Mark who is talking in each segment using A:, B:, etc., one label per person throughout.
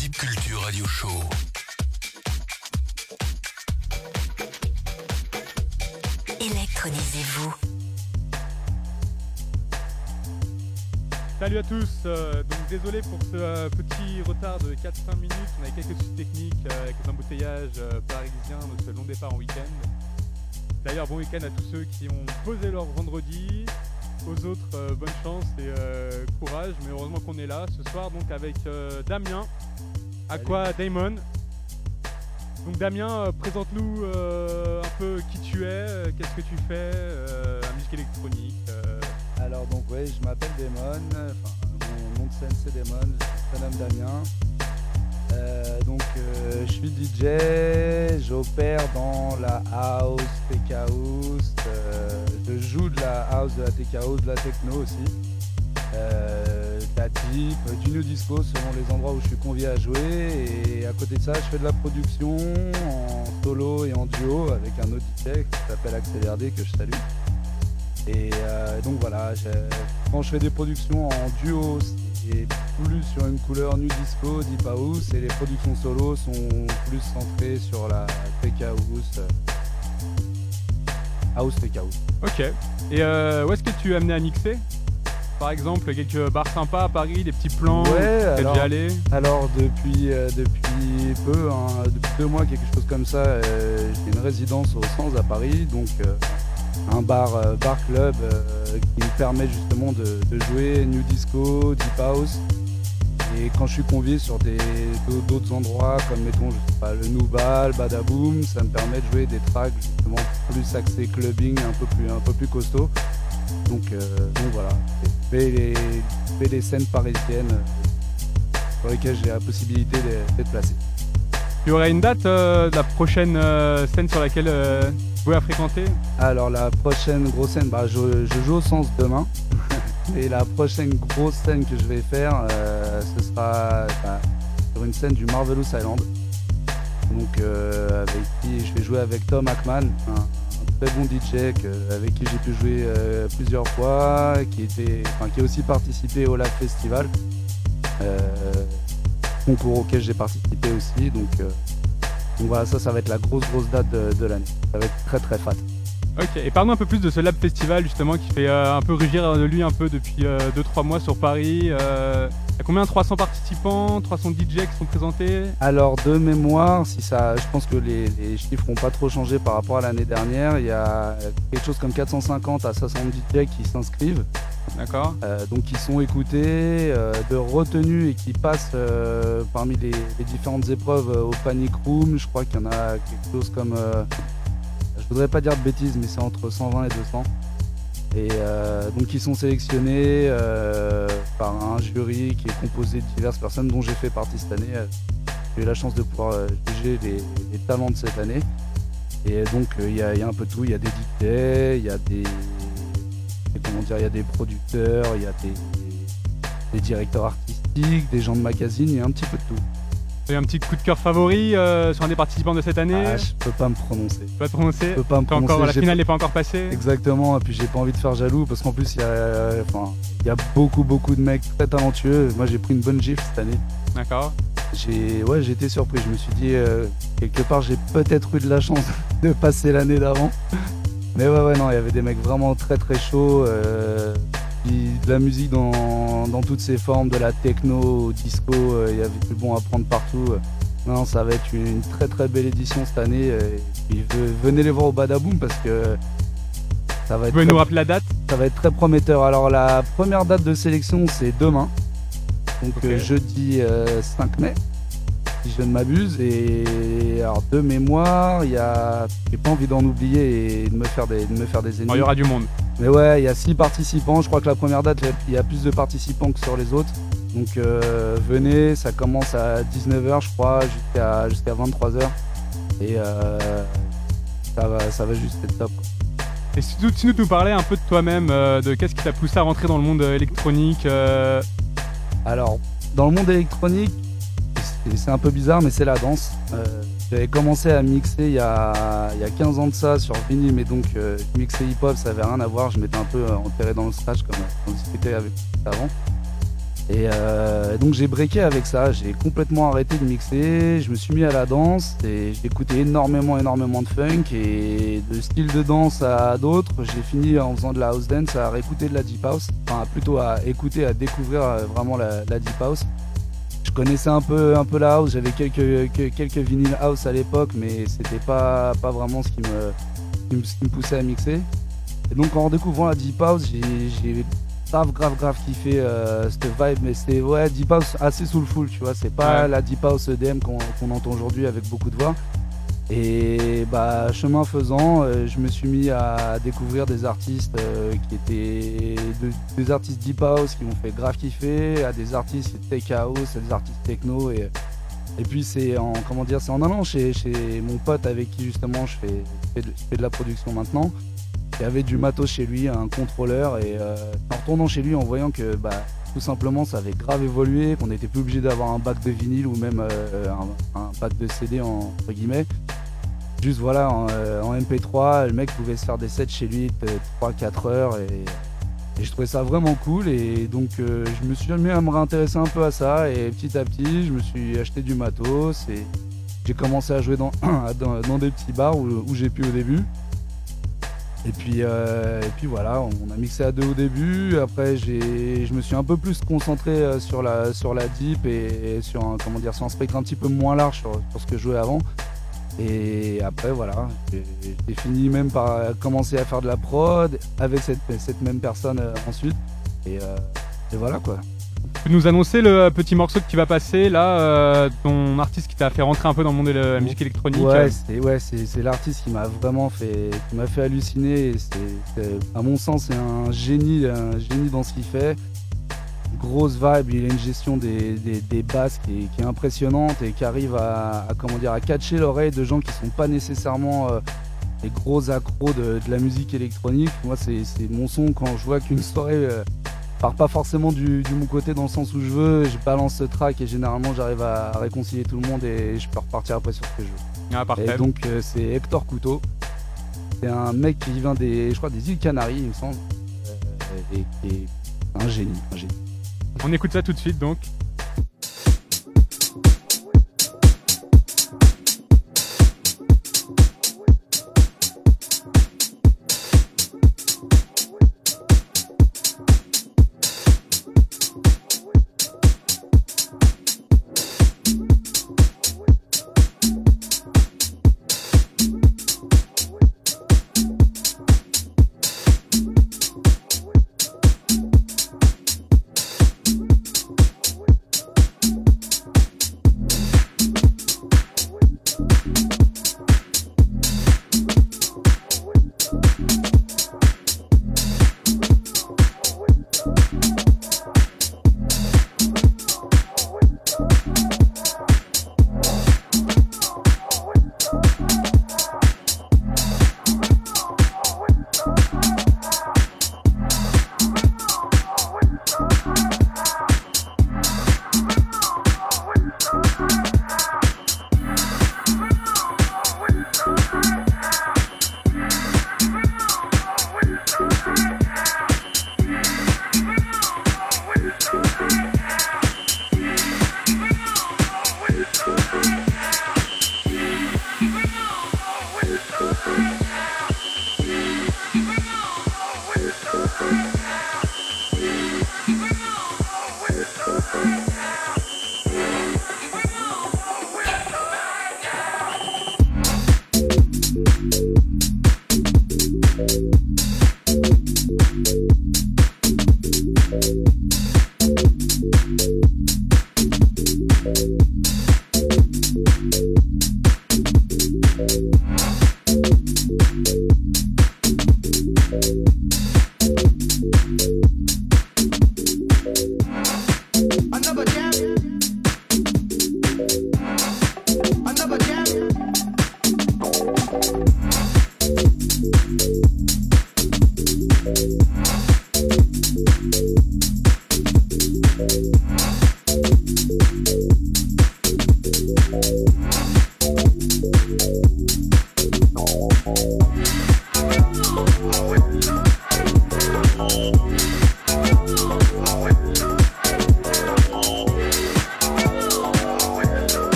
A: Deep Culture Radio Show.
B: Électronisez-vous.
C: Salut à tous, euh, donc désolé pour ce euh, petit retard de 4-5 minutes, on avait quelques soucis techniques euh, avec les embouteillages euh, parisiens de ce long départ en week-end. D'ailleurs bon week-end à tous ceux qui ont posé leur vendredi, aux autres euh, bonne chance et euh, courage, mais heureusement qu'on est là ce soir donc avec euh, Damien, Aqua Damon. Donc Damien, euh, présente-nous euh, un peu qui tu es, euh, qu'est-ce que tu fais, la musique électronique.
D: Alors donc ouais, je m'appelle Damon, enfin mon nom de scène c'est Damon, je prénomme Damien. Donc je suis DJ, j'opère dans la house, tech house, je joue de la house, de la tech house, de la techno aussi. Euh, du new disco selon les endroits où je suis convié à jouer et à côté de ça je fais de la production en solo et en duo avec un autre DJ qui s'appelle Axel RD que je salue. Et euh, donc voilà, quand je fais des productions en duo, c'est plus sur une couleur nu disco, deep house, et les productions solo sont plus centrées sur la tech house, euh, house house.
C: Ok. Et où est-ce que tu es amené à mixer? Par exemple, quelques bars sympas à Paris, des petits plans
D: Ouais, alors,
C: déjà allé
D: alors depuis, euh, depuis peu, hein, depuis deux mois, quelque chose comme ça, euh, j'ai une résidence au Sens à Paris, donc euh, un bar, euh, bar club euh, qui me permet justement de, de jouer new disco, deep house. Et quand je suis convié sur des d'autres endroits comme mettons je sais pas le Noubal, Badaboom, ça me permet de jouer des tracks justement plus axés clubbing, un peu plus un peu plus costaud. Donc, euh, donc voilà, et les, scènes parisiennes euh, sur lesquelles j'ai la possibilité d'être placé.
C: Tu aurais une date euh, de la prochaine euh, scène sur laquelle euh, tu pourrais fréquenter
D: Alors la prochaine grosse scène, bah, je, je joue au sens demain. Et la prochaine grosse scène que je vais faire, euh, ce sera bah, sur une scène du Marvelous Island. Donc euh, avec qui je vais jouer avec Tom Hackman, très bon DJ que- avec qui j'ai pu jouer euh, plusieurs fois, qui, était, qui a aussi participé au Live Festival. Euh, concours auquel j'ai participé aussi. Donc, euh, donc voilà, ça, ça va être la grosse grosse date de, de l'année. Ça va être très très fat.
C: Ok. Et parle-nous un peu plus de ce Lab Festival justement qui fait un peu rugir de lui un peu depuis 2-3 mois sur Paris. Euh, y a combien 300 participants 300 DJ qui sont présentés?
D: Alors de mémoire, si ça, je pense que les, les chiffres n'ont pas trop changé par rapport à l'année dernière. Il y a quelque chose comme 450 à 70 DJ qui s'inscrivent,
C: D'accord
D: euh, donc qui sont écoutés, euh, de retenus et qui passent euh, parmi les, les différentes épreuves au Panic Room. Je crois qu'il y en a quelque chose comme, je voudrais pas dire de bêtises, mais c'est entre 120 et 200. Et euh, donc ils sont sélectionnés euh, par un jury qui est composé de diverses personnes dont j'ai fait partie cette année. Euh, J'ai eu la chance de pouvoir juger les, talents de cette année. Et donc il y, a, un peu tout, il y a des DJ, il y a des comment dire, il y a des producteurs, il y a des, des directeurs artistiques, des gens de magazine, il y a un petit peu de tout.
C: Eu un petit coup de cœur favori euh, sur un des participants de cette année
D: Ah, je peux pas me prononcer.
C: Vas te prononcer
D: Je peux pas me
C: T'es encore,
D: prononcer.
C: la finale n'est pas encore passée
D: Exactement, et puis j'ai pas envie de faire jaloux parce qu'en plus il y a, enfin, il y a beaucoup beaucoup de mecs très talentueux. Moi j'ai pris une bonne gifle cette année.
C: D'accord.
D: J'ai ouais, été surpris. Je me suis dit euh, quelque part j'ai peut-être eu de la chance de passer l'année d'avant. Mais ouais ouais non, il y avait des mecs vraiment très très chauds. euh, de la musique dans, dans toutes ses formes, de la techno au disco, euh, il y avait du bon à prendre partout. Non, ça va être une très très belle édition cette année. euh, et venez les voir au Badaboom parce que ça va être
C: peux
D: très
C: nous rappeler la date
D: ça va être très prometteur. Alors la première date de sélection c'est demain, donc euh, jeudi euh, 5 mai, si je ne m'abuse. Et alors de mémoire, il y a, j'ai pas envie d'en oublier et de me faire des, de me faire des
C: Oh, Il
D: ennemis.
C: y aura du monde.
D: Mais ouais, il y a six participants. Je crois que la première date, il y a plus de participants que sur les autres. Donc euh, venez, ça commence à 19h je crois jusqu'à jusqu'à 23h. Et euh, ça, va, ça va juste être top. quoi.
C: Et si tu, nous parlais un peu de toi-même, euh, de qu'est-ce qui t'a poussé à rentrer dans le monde électronique euh,
D: Alors, dans le monde électronique, c'est- un peu bizarre, mais c'est la danse. Euh, J'avais commencé à mixer il y, a, il y a 15 ans de ça sur vinyle, mais donc euh, mixais hip-hop, ça avait rien à voir. Je m'étais un peu euh, enterré dans le scratch, comme on discutait avec avant. Et donc j'ai breaké avec ça, j'ai complètement arrêté de mixer, je me suis mis à la danse et j'écoutais énormément énormément de funk et de style de danse à d'autres. J'ai fini en faisant de la house dance à réécouter de la deep house, enfin plutôt à écouter, à découvrir vraiment la, deep house. Je connaissais un peu, un peu la house, j'avais quelques, quelques vinyles house à l'époque, mais c'était pas, pas vraiment ce qui, me, ce qui me poussait à mixer. Et donc en redécouvrant la deep house, j'ai grave, grave, grave kiffé euh, cette vibe, mais c'est ouais, Deep House assez soulful, tu vois. C'est pas la Deep House EDM qu'on entend aujourd'hui avec beaucoup de voix. Et bah, chemin faisant, euh, je me suis mis à découvrir des artistes euh, qui étaient des artistes Deep House qui m'ont fait grave kiffer, à des artistes Tech House, à des artistes techno. Et, et puis c'est en comment dire, c'est en allant chez, chez mon pote avec qui justement je fais, je fais de la production maintenant il avait du matos chez lui, un contrôleur, et euh, en retournant chez lui, en voyant que bah, tout simplement ça avait grave évolué, qu'on n'était plus obligé d'avoir un bac de vinyle ou même euh, un, bac de CD entre guillemets. Juste voilà, en, euh, MP3, le mec pouvait se faire des sets chez lui de 3-4 heures et, je trouvais ça vraiment cool et donc je me suis mis à me réintéresser un peu à ça et petit à petit je me suis acheté du matos et j'ai commencé à jouer dans, dans, des petits bars où j'ai pu au début. Et puis, euh, et puis voilà, on a mixé à deux au début. Après, je me suis un peu plus concentré euh, sur la, sur la deep et, sur, un, comment dire, sur un spectre un petit peu moins large sur, ce que je jouais avant. Et après, voilà, j'ai fini même par commencer à faire de la prod avec cette, cette même personne euh, ensuite. Et, et voilà quoi.
C: Tu peux nous annoncer le petit morceau qui va passer là, euh, ton artiste qui t'a fait rentrer un peu dans le monde de la musique électronique
D: Ouais, euh c'est ouais, c'est l'artiste qui m'a vraiment fait, qui m'a fait halluciner. C'est, à mon sens, c'est un génie, un génie dans ce qu'il fait. Grosse vibe, il a une gestion des, des, basses qui est, impressionnante et qui arrive à, comment dire à catcher l'oreille de gens qui sont pas nécessairement euh, des gros accros de, la musique électronique. Moi, c'est mon son quand je vois qu'une soirée pars pas forcément du, du, mon côté dans le sens où je veux, je balance ce track et généralement j'arrive à réconcilier tout le monde et je peux repartir après sur ce que je veux.
C: Ah,
D: et donc euh, c'est Hector Couteau. C'est un mec qui vient des, je crois, des îles Canaries, il me semble, euh, et qui est un génie, un génie.
C: On écoute ça tout de suite. Donc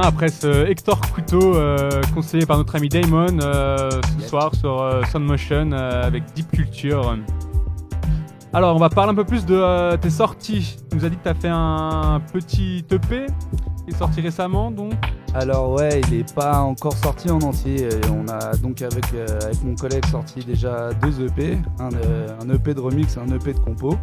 C: après ce Hector Couteau euh, conseillé par notre ami Damon euh, ce soir sur euh, Soundmotion avec Deep Culture. Alors, on va parler un peu plus de tes sorties. Tu nous as dit que tu as fait un petit EP qui est sorti récemment, donc
D: alors ouais, il n'est pas encore sorti en entier. On a donc avec, avec mon collègue sorti déjà deux EP, un, un EP de remix et un EP de compo.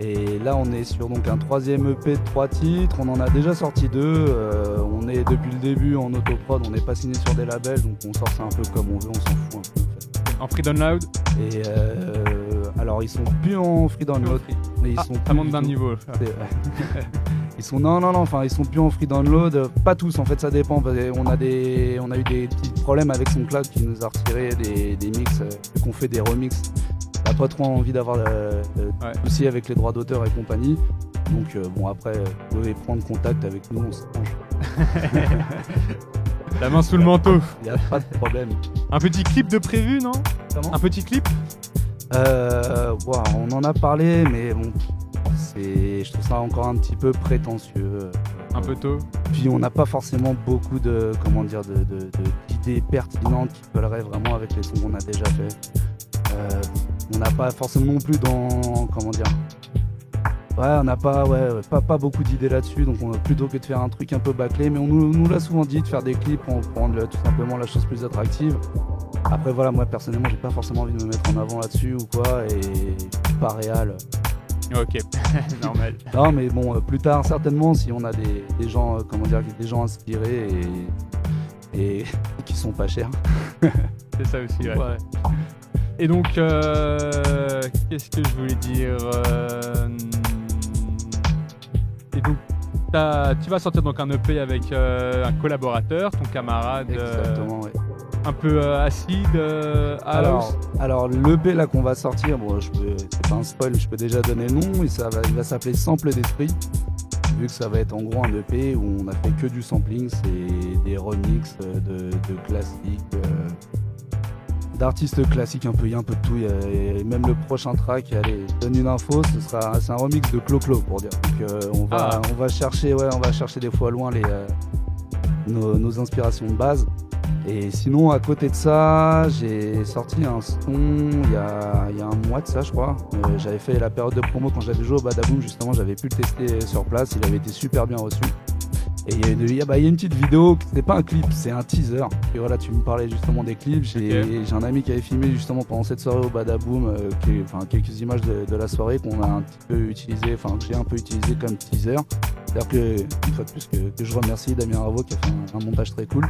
D: Et là, on est sur donc un troisième EP de trois titres. On en a déjà sorti deux. Euh, on est depuis le début en autoprod. On n'est pas signé sur des labels, donc on sort ça un peu comme on veut. On s'en fout un peu.
C: En, en free download.
D: Et euh, alors, ils sont plus en free download.
C: Mais ils ah, sont ça monte d'un niveau.
D: ils sont non non non. Enfin, ils sont plus en free download. Pas tous. En fait, ça dépend. On a des, on a eu des petits problèmes avec son cloud qui nous a retiré des, des mix, euh, qu'on fait des remixes n'a pas trop envie d'avoir euh, soucis avec les droits d'auteur et compagnie. Donc euh, bon après, vous pouvez prendre contact avec nous, on s'arrange.
C: La main sous le manteau.
D: Il n'y a pas de problème.
C: Un petit clip de prévu, non? Un petit clip?
D: Euh, On en a parlé, mais bon, je trouve ça encore un petit peu prétentieux.
C: Un peu tôt.
D: Puis on n'a pas forcément beaucoup de, comment dire, d'idées pertinentes qui colleraient vraiment avec les sons qu'on a déjà fait. Euh, on n'a pas forcément non plus dans. Comment dire Ouais, on n'a pas, ouais, pas, pas beaucoup d'idées là-dessus, donc on, plutôt que de faire un truc un peu bâclé, mais on nous, l'a souvent dit de faire des clips pour, rendre tout simplement la chose plus attractive. Après voilà, moi personnellement j'ai pas forcément envie de me mettre en avant là-dessus ou quoi, et pas réel.
C: Ok, normal.
D: Non mais bon, euh, plus tard certainement si on a des, gens, euh, comment dire, des gens inspirés et, et qui sont pas chers.
C: C'est ça aussi, ouais. ouais. Et donc, euh, qu'est-ce que je voulais dire euh, Et donc, tu vas sortir donc un EP avec euh, un collaborateur, ton camarade.
D: Exactement.
C: Un peu acide,
D: alors, alors l'EP là qu'on va sortir, bon, je peux, c'est pas un spoil, je peux déjà donner le nom, et ça va, il va s'appeler Sample d'esprit vu que ça va être en gros un EP où on a fait que du sampling, c'est des remixes de, de classiques, d'artistes classiques un peu, il y a un peu de tout. Et même le prochain track, allez, je donne une info, ce sera c'est un remix de Clo Clo pour dire. Donc euh, on va ah. on va chercher ouais, on va chercher des fois loin les euh, nos, inspirations de base. Et sinon, à côté de ça, j'ai sorti un son il y, a, il y, a, un mois de ça, je crois. Euh, j'avais fait la période de promo quand j'avais joué au Badaboom, justement, j'avais pu le tester sur place. Il avait été super bien reçu. Et il y, a une, bah, y a une petite vidéo, c'est pas un clip, c'est un teaser. Et voilà, tu me parlais justement des clips. J'ai un ami qui avait filmé justement pendant cette soirée au Badaboom, euh, quelques images de, la soirée qu'on a un petit peu utilisé, enfin que j'ai un peu utilisé comme teaser. C'est-à-dire que, une fois de plus, que, je remercie Damien Ravo qui a fait un montage très cool.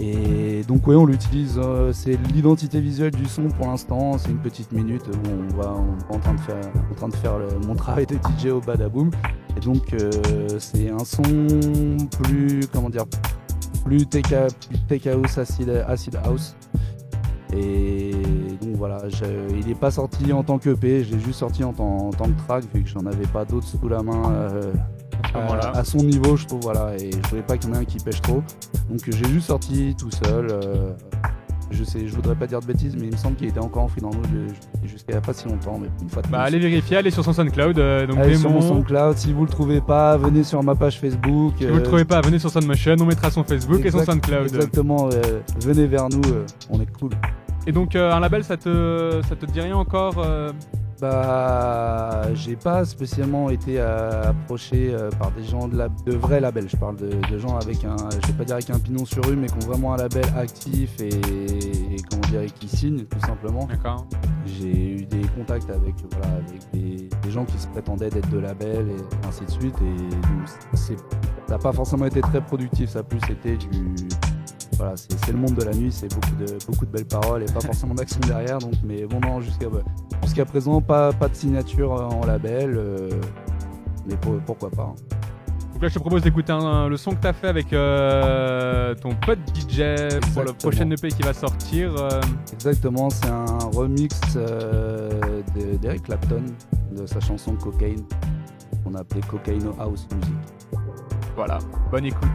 D: Et donc oui, on l'utilise, euh, c'est l'identité visuelle du son pour l'instant, c'est une petite minute où on va en train de faire, en train de faire mon travail de DJ au Badaboom. Et donc euh, c'est un son plus, comment dire, plus take, house, acid, acid house. Et donc voilà, il n'est pas sorti en tant que je l'ai juste sorti en tant, que track vu que j'en avais pas d'autres sous la main. Euh, à, son niveau, je trouve, voilà, et je voulais pas qu'il y en ait un qui pêche trop. Donc j'ai juste sorti tout seul. Euh, je sais, je voudrais pas dire de bêtises, mais il me semble qu'il était encore en free download jusqu'à pas si longtemps. Mais une fois
C: bah, allez vérifier, allez sur son SoundCloud. Euh, donc
D: allez sur mon SoundCloud. Si vous le trouvez pas, venez sur ma page Facebook.
C: Si vous le euh, trouvez pas, venez sur Soundmotion. On mettra son Facebook et son SoundCloud.
D: Exactement. venez vers nous, on est cool.
C: Et donc un label, ça te, ça te dit rien encore
D: bah, j'ai pas spécialement été euh, approché euh, par des gens de, la, de vrais labels. Je parle de, gens avec un, je vais pas dire avec un pignon sur rue, mais qui ont vraiment un label actif et, comment dire, qui signent tout simplement.
C: D'accord.
D: J'ai eu des contacts avec, voilà, avec des, gens qui se prétendaient d'être de labels et ainsi de suite. Et ça n'a pas forcément été très productif. Ça a plus été du voilà, c'est le monde de la nuit, c'est beaucoup de, beaucoup de belles paroles et pas forcément d'action derrière. Donc, mais bon, non, jusqu'à bah, jusqu'à présent, pas, pas de signature en label, euh, mais pourquoi pas. Hein.
C: Donc là, je te propose d'écouter le son que tu as fait avec euh, ton pote DJ pour le prochain EP qui va sortir. Euh.
D: Exactement, c'est un remix d'Eric Clapton de sa chanson Cocaine. qu'on a appelé Cocaino House Music.
E: Voilà, bonne écoute.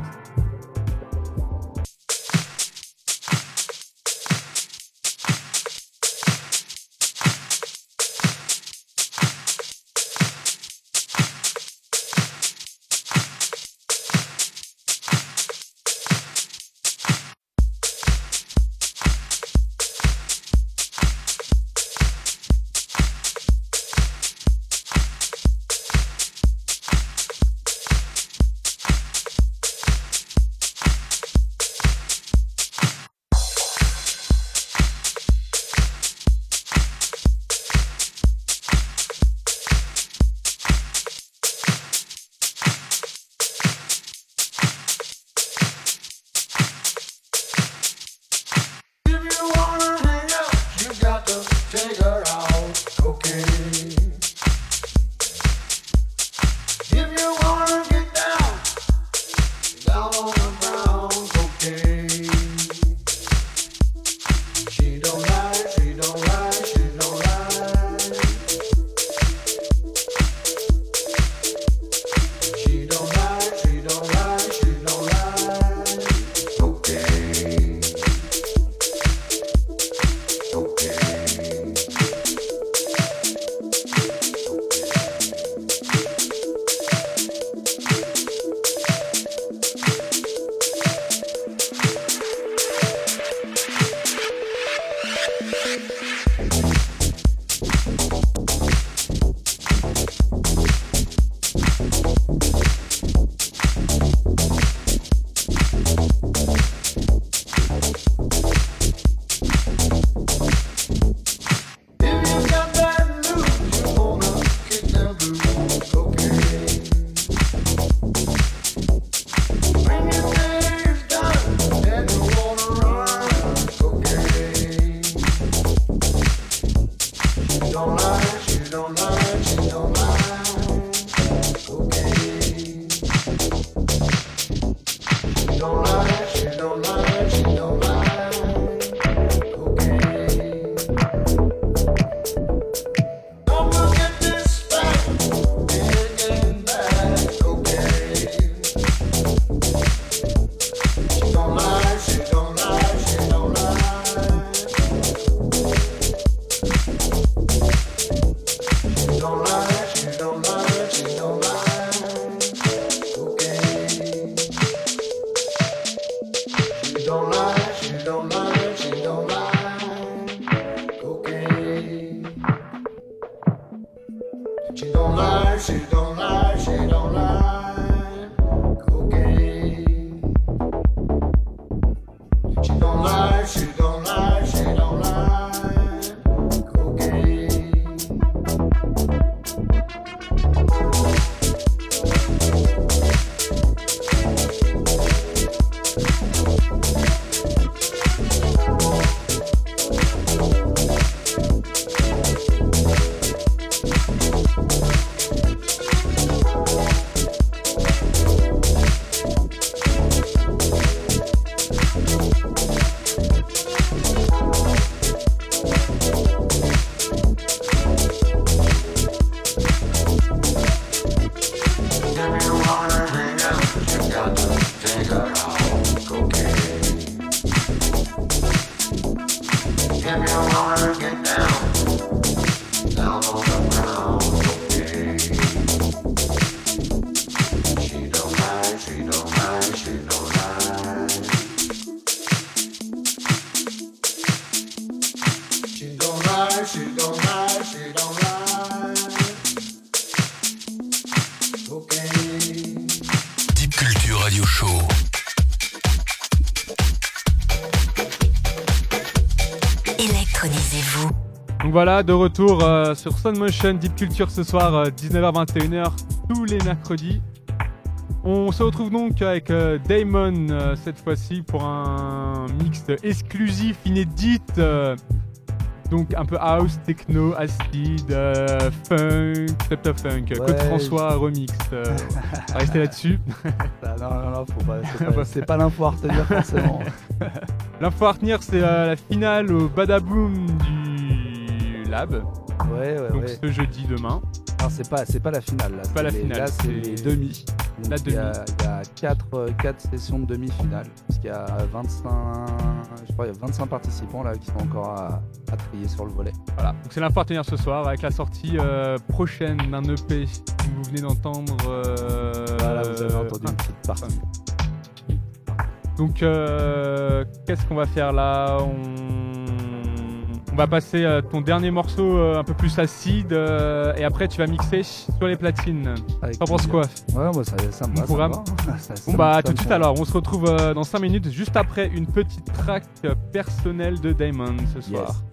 E: Voilà, de retour euh, sur Sun Motion Deep Culture ce soir, 19h-21h, euh, tous les mercredis. On se retrouve donc avec euh, Damon cette fois-ci pour un mix exclusif, inédit. donc un peu house, techno, acid, funk, of funk, Code François remix. restez là-dessus.
D: non, non, non, faut pas, c'est pas, l'info à retenir forcément.
E: l'info à retenir, c'est la finale au Badaboom
D: Ouais, ouais,
C: Donc
D: ouais.
C: ce jeudi demain.
D: Alors, c'est pas, c'est pas la finale. Là,
C: Pas la
D: C'est les-
C: finale,
D: Là, c'est
C: c'est
D: les demi. Donc,
C: la
D: Il y a,
C: demi.
D: il y a 4, sessions de demi-finale. Parce qu'il y a 25, je crois, il y a 25 participants là qui sont encore à, à trier sur le volet.
C: Voilà. Donc c'est l'info à retenir ce soir avec la sortie euh, prochaine d'un EP que vous venez d'entendre. euh,
D: Voilà, vous avez entendu une petite partie.
C: Donc, euh, qu'est-ce qu'on va faire là? On... on va passer à ton dernier morceau euh, un peu plus acide euh, et après tu vas mixer sur les platines. T'en penses quoi?
D: Ouais, moi ça, ça me
C: Bon
D: va.
C: programme.
D: ça
C: Bon bah tout de suite alors, on se retrouve euh, dans 5 minutes juste après une petite track euh, personnelle de Damon ce soir.
D: Yes.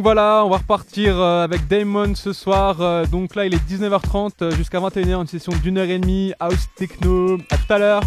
C: Donc voilà, on va repartir euh, avec Damon ce soir. Euh, donc là, il est 19h30 euh, jusqu'à 21h, une session d'une heure et demie, house techno. À tout à l'heure.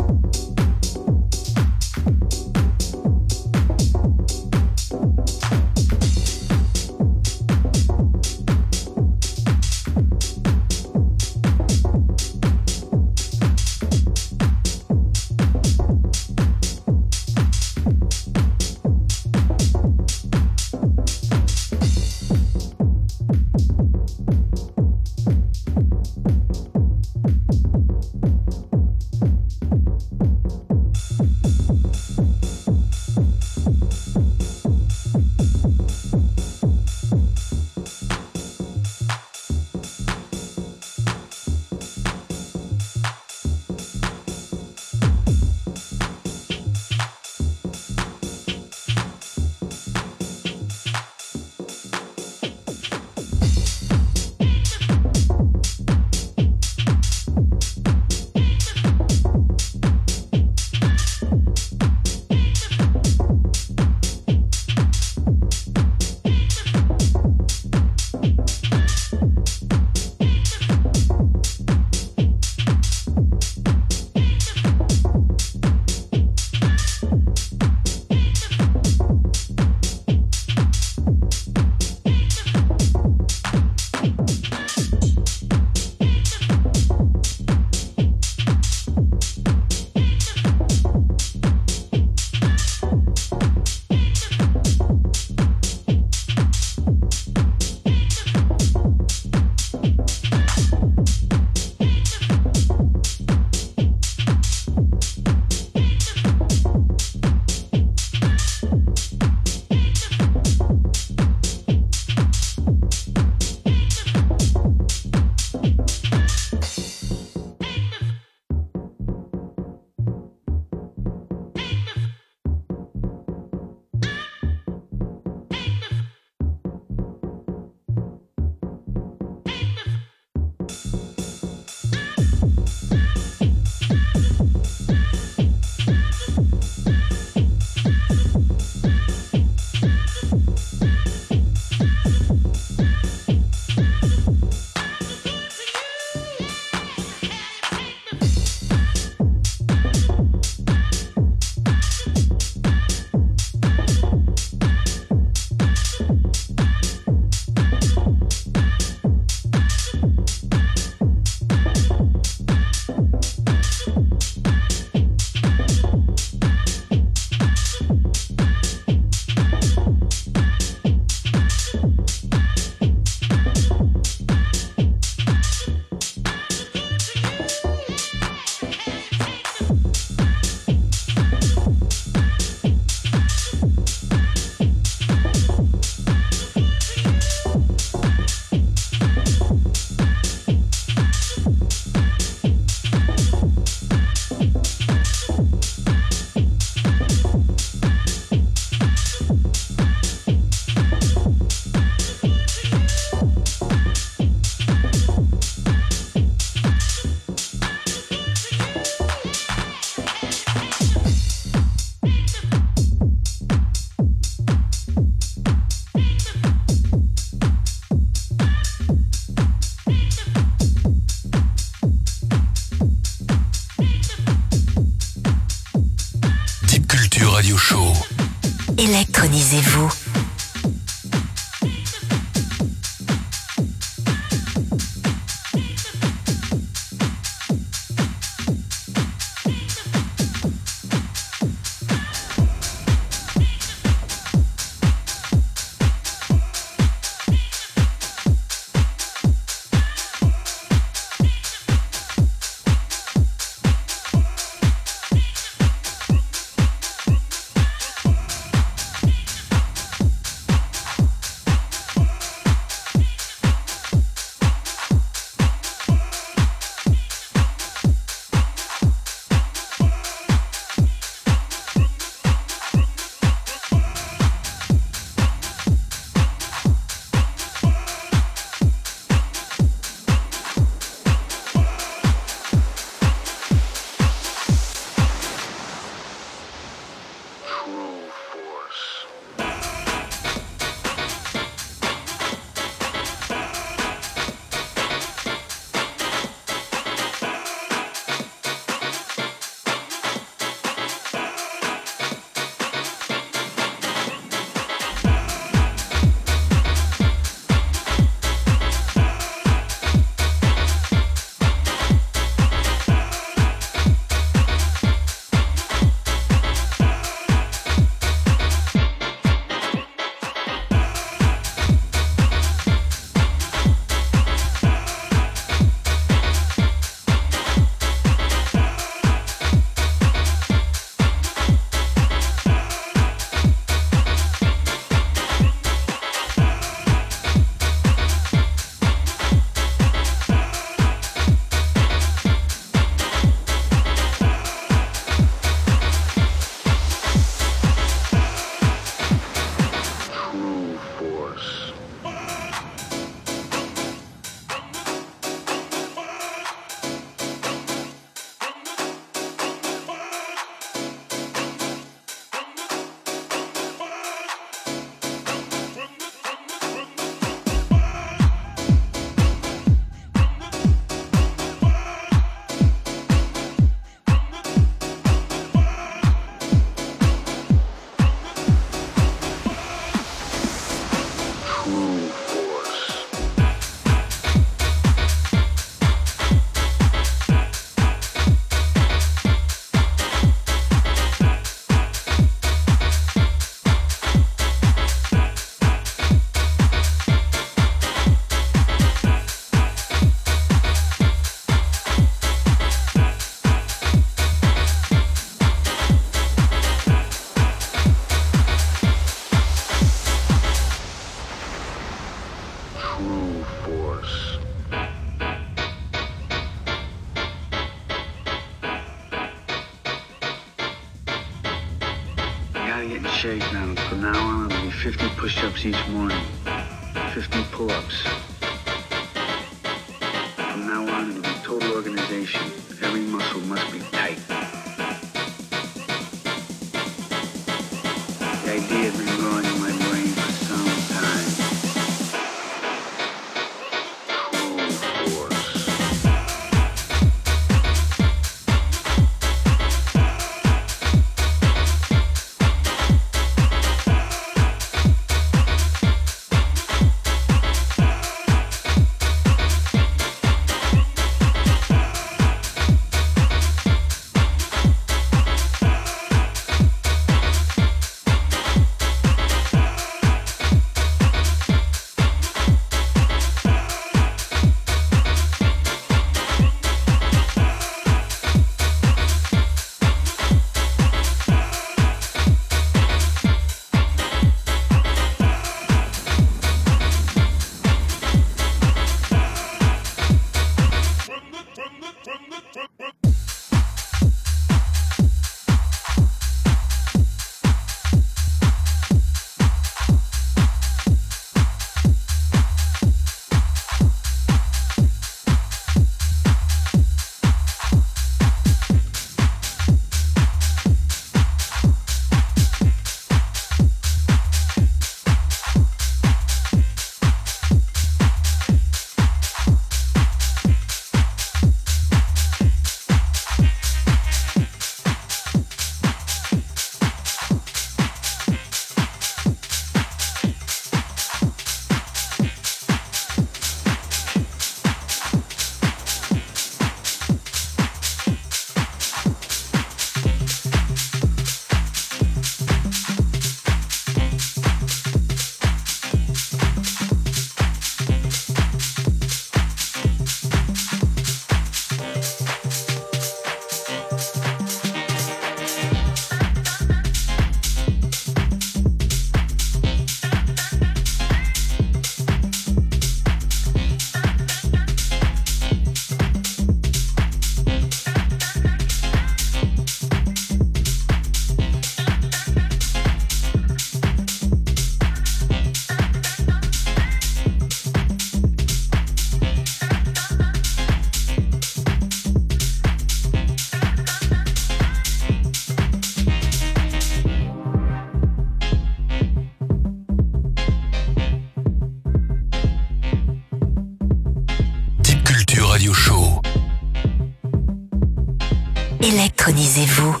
A: Électronisez-vous.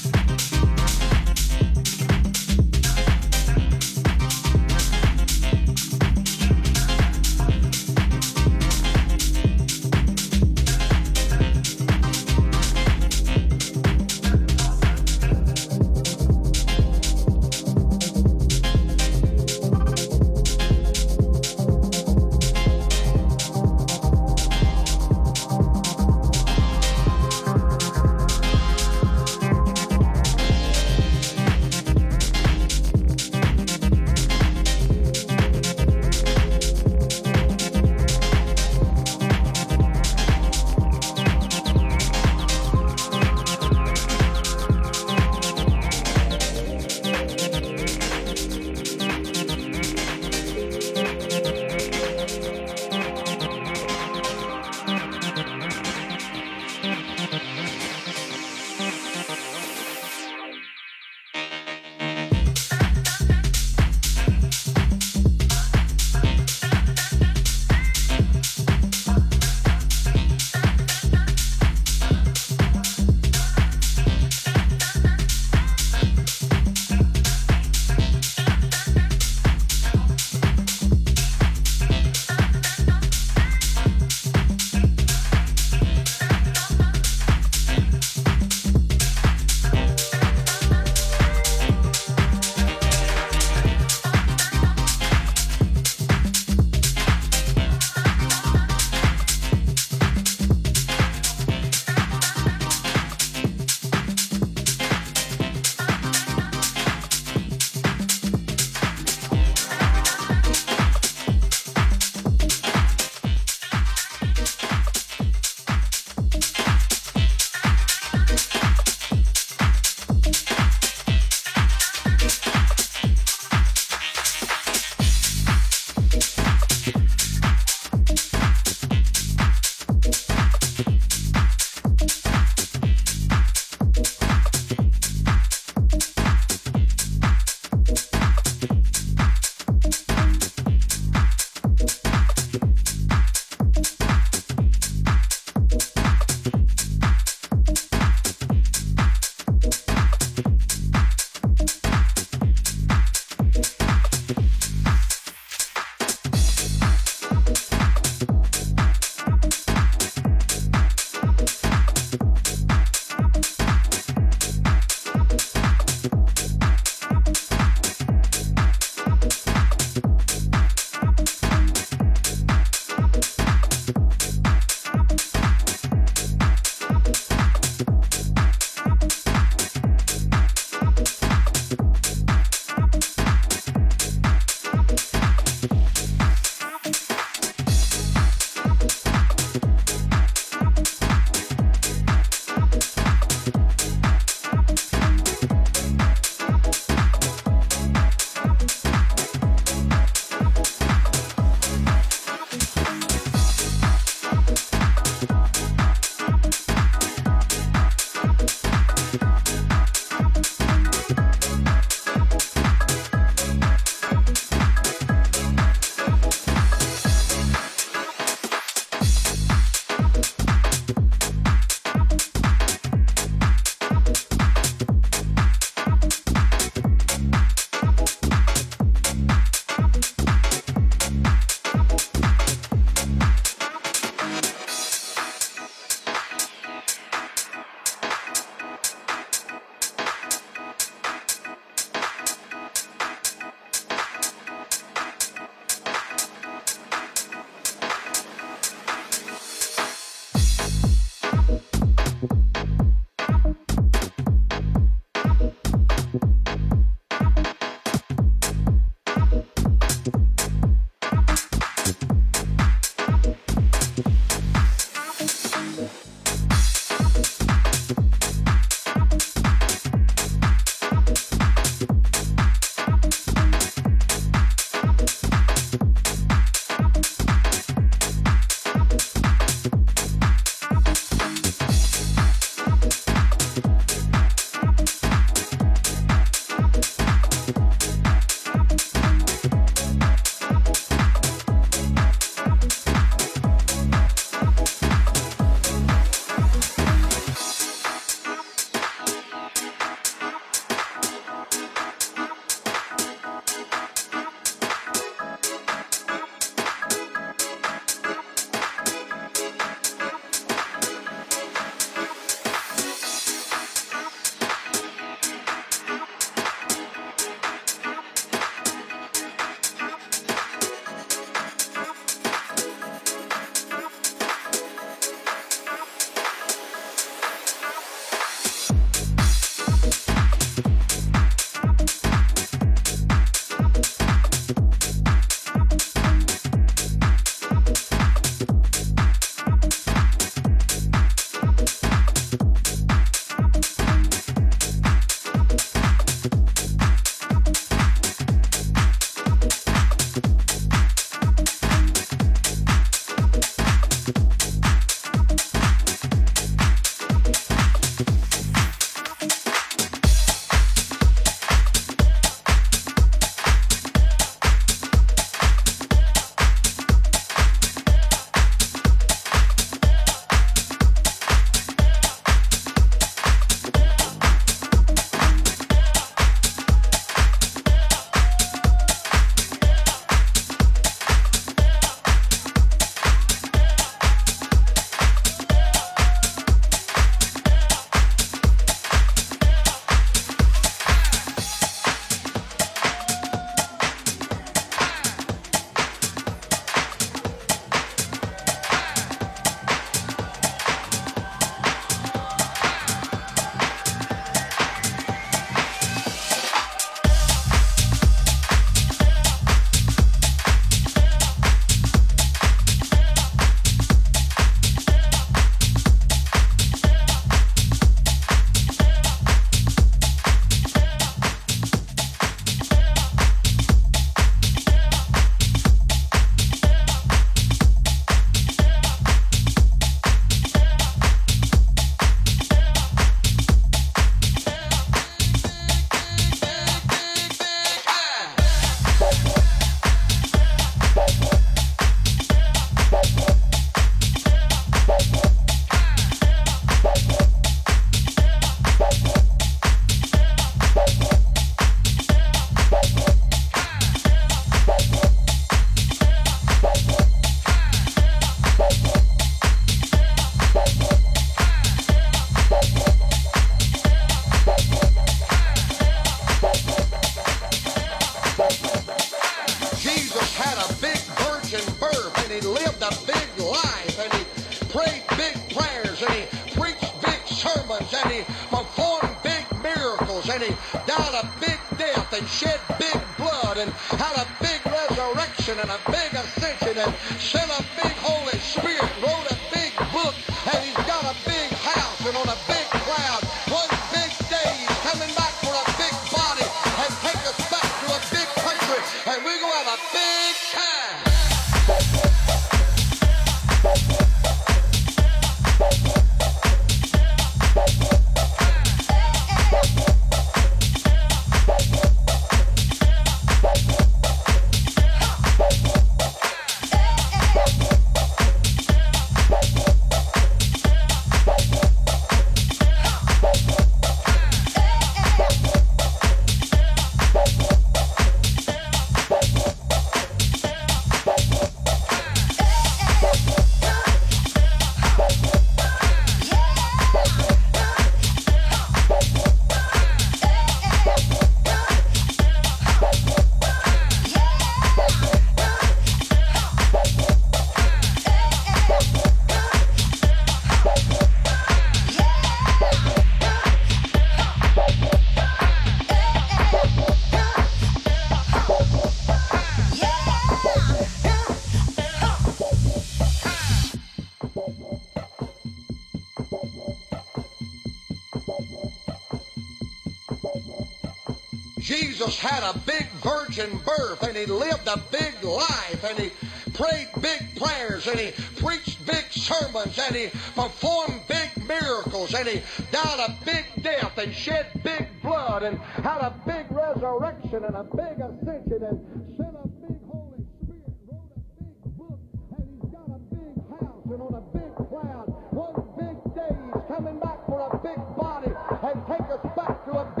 F: Jesus had a big virgin birth and he lived a big life and he prayed big prayers and he preached big sermons and he performed big miracles and he died a big death and shed big blood and had a big resurrection and a big ascension and sent a big Holy Spirit, wrote a big book, and he's got a big house and on a big cloud. One big day he's coming back for a big body and take us back to a big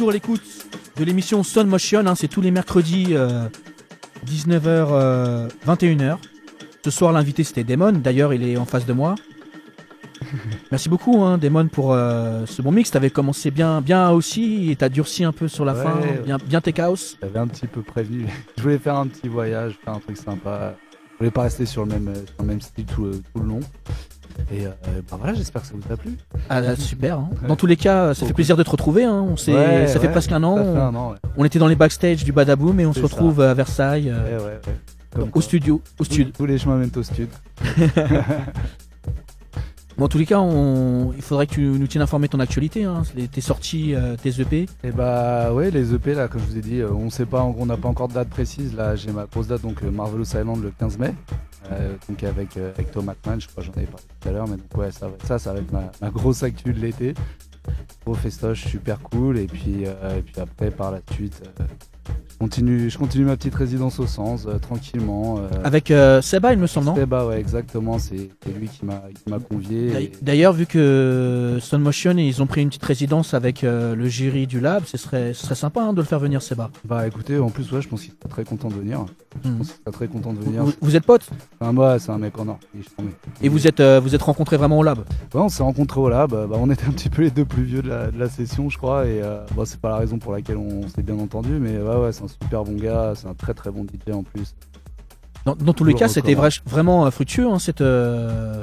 G: toujours à l'écoute de l'émission Sun Motion. hein, c'est tous les mercredis 19h, 21h. Ce soir, l'invité c'était Damon. D'ailleurs, il est en face de moi. Merci beaucoup, hein, Damon, pour euh, ce bon mix. T'avais commencé bien, bien aussi et t'as durci un peu sur la
D: Ouais,
G: fin. Bien, bien tes chaos.
D: J'avais un petit peu prévenu. Je voulais faire un petit voyage, faire un truc sympa. Je voulais pas rester sur le même, sur le même style tout, le- tout le long. Et euh, bah voilà, j'espère que ça vous a plu.
G: Ah, là, super. hein. Dans tous les cas, ça fait plaisir de te retrouver. hein. On s'est-
D: Ouais,
G: ça fait
D: ouais,
G: presque un an. On,
D: un an, ouais.
G: on était dans les backstage du Badaboom et on se
D: ça.
G: retrouve à Versailles, euh,
D: Ouais, ouais, ouais. Comme
G: au studio. Au
D: Tous-
G: studio.
D: Tous les chemins mènent au stud.
G: Bon, en tous les cas, on... il faudrait que tu nous tiennes informé de ton actualité. Hein. Tes sorties, euh, tes EP.
D: Et bah ouais, les EP là, comme je vous ai dit, euh, on sait pas, on n'a pas encore de date précise. Là, j'ai ma grosse date, donc euh, Marvelous Island le 15 mai. Euh, donc avec, euh, avec Thomas Mann, je crois, j'en avais parlé tout à l'heure, mais donc ouais, ça, ça, ça va être ma, grosse actu de l'été. Gros festoche, super cool. Et puis, euh, et puis après, par la suite, continue, je continue ma petite résidence au sens, euh, tranquillement. euh,
G: Avec euh, Seba, il me semble, non?
D: Bah ouais, exactement, c'est lui qui m'a convié.
G: D'ail-
D: et-
G: D'ailleurs, vu que Sun Motion, ils ont pris une petite résidence avec le jury du lab, ce serait, ce serait sympa hein, de le faire venir, Seba.
D: Bah écoutez, en plus, ouais, je pense qu'il serait très content de venir. Je
G: Hmm.
D: pense qu'il très content de venir.
G: vous- vous êtes potes?
D: Enfin, moi, c'est un mec en or. est charmé.
G: et vous êtes, vous êtes rencontrés vraiment au lab?
D: Ouais, on s'est rencontrés au lab. Bah, on était un petit peu les deux plus vieux de la, de la session, je crois. Et c'est pas la raison pour laquelle on, s'est bien entendu, mais ouais, ouais, c'est un super bon gars. C'est un très très bon DJ en plus.
G: Dans, dans tous les cas, c'était vra- vraiment euh, fructueux hein, cette, euh,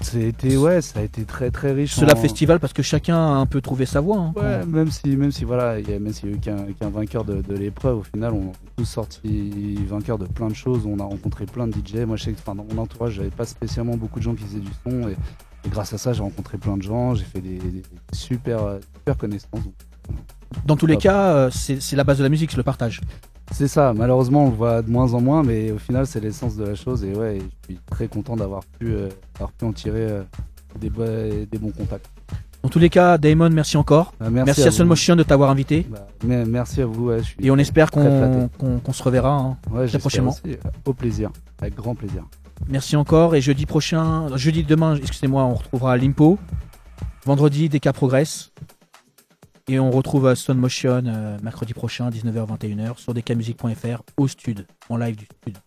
D: C'était ouais, ça a été très très riche.
G: ce lab
D: en-
G: festival parce que chacun a un peu trouvé sa voie. hein,
D: Ouais, même si, même si voilà, il y a, même s'il y a eu qu'un vainqueur de, de l'épreuve, au final, on est tous sortis vainqueurs de plein de choses. On a rencontré plein de DJ. Moi, je sais que enfin, dans mon entourage, j'avais pas spécialement beaucoup de gens qui faisaient du son. Et, et grâce à ça, j'ai rencontré plein de gens. J'ai fait des, des super, euh, super connaissances.
G: Dans tous les
D: Hop.
G: cas, euh, c'est la base de la musique, c'est le partage.
D: C'est ça. Malheureusement, on le voit de moins en moins, mais au final, c'est l'essence de la chose. Et ouais, je suis très content d'avoir pu, euh, pu en tirer euh, des, bo- des bons contacts.
G: Dans tous les cas, Damon, merci encore.
D: Euh,
G: Merci, à, Sun
D: vous.
G: Motion de t'avoir invité.
D: Bah, mais- merci à vous. ouais, je suis
G: Et on espère
D: très
G: qu'on se reverra. hein.
D: Ouais, j'espère
G: prochainement.
D: aussi. Au plaisir. Avec grand plaisir.
G: Merci encore. Et jeudi prochain, jeudi demain, excusez-moi, on retrouvera Limpo. Vendredi, DK Progress. Et on retrouve Stone Motion euh, mercredi prochain, 19h-21h, sur dkmusic.fr au stud, en live du stud.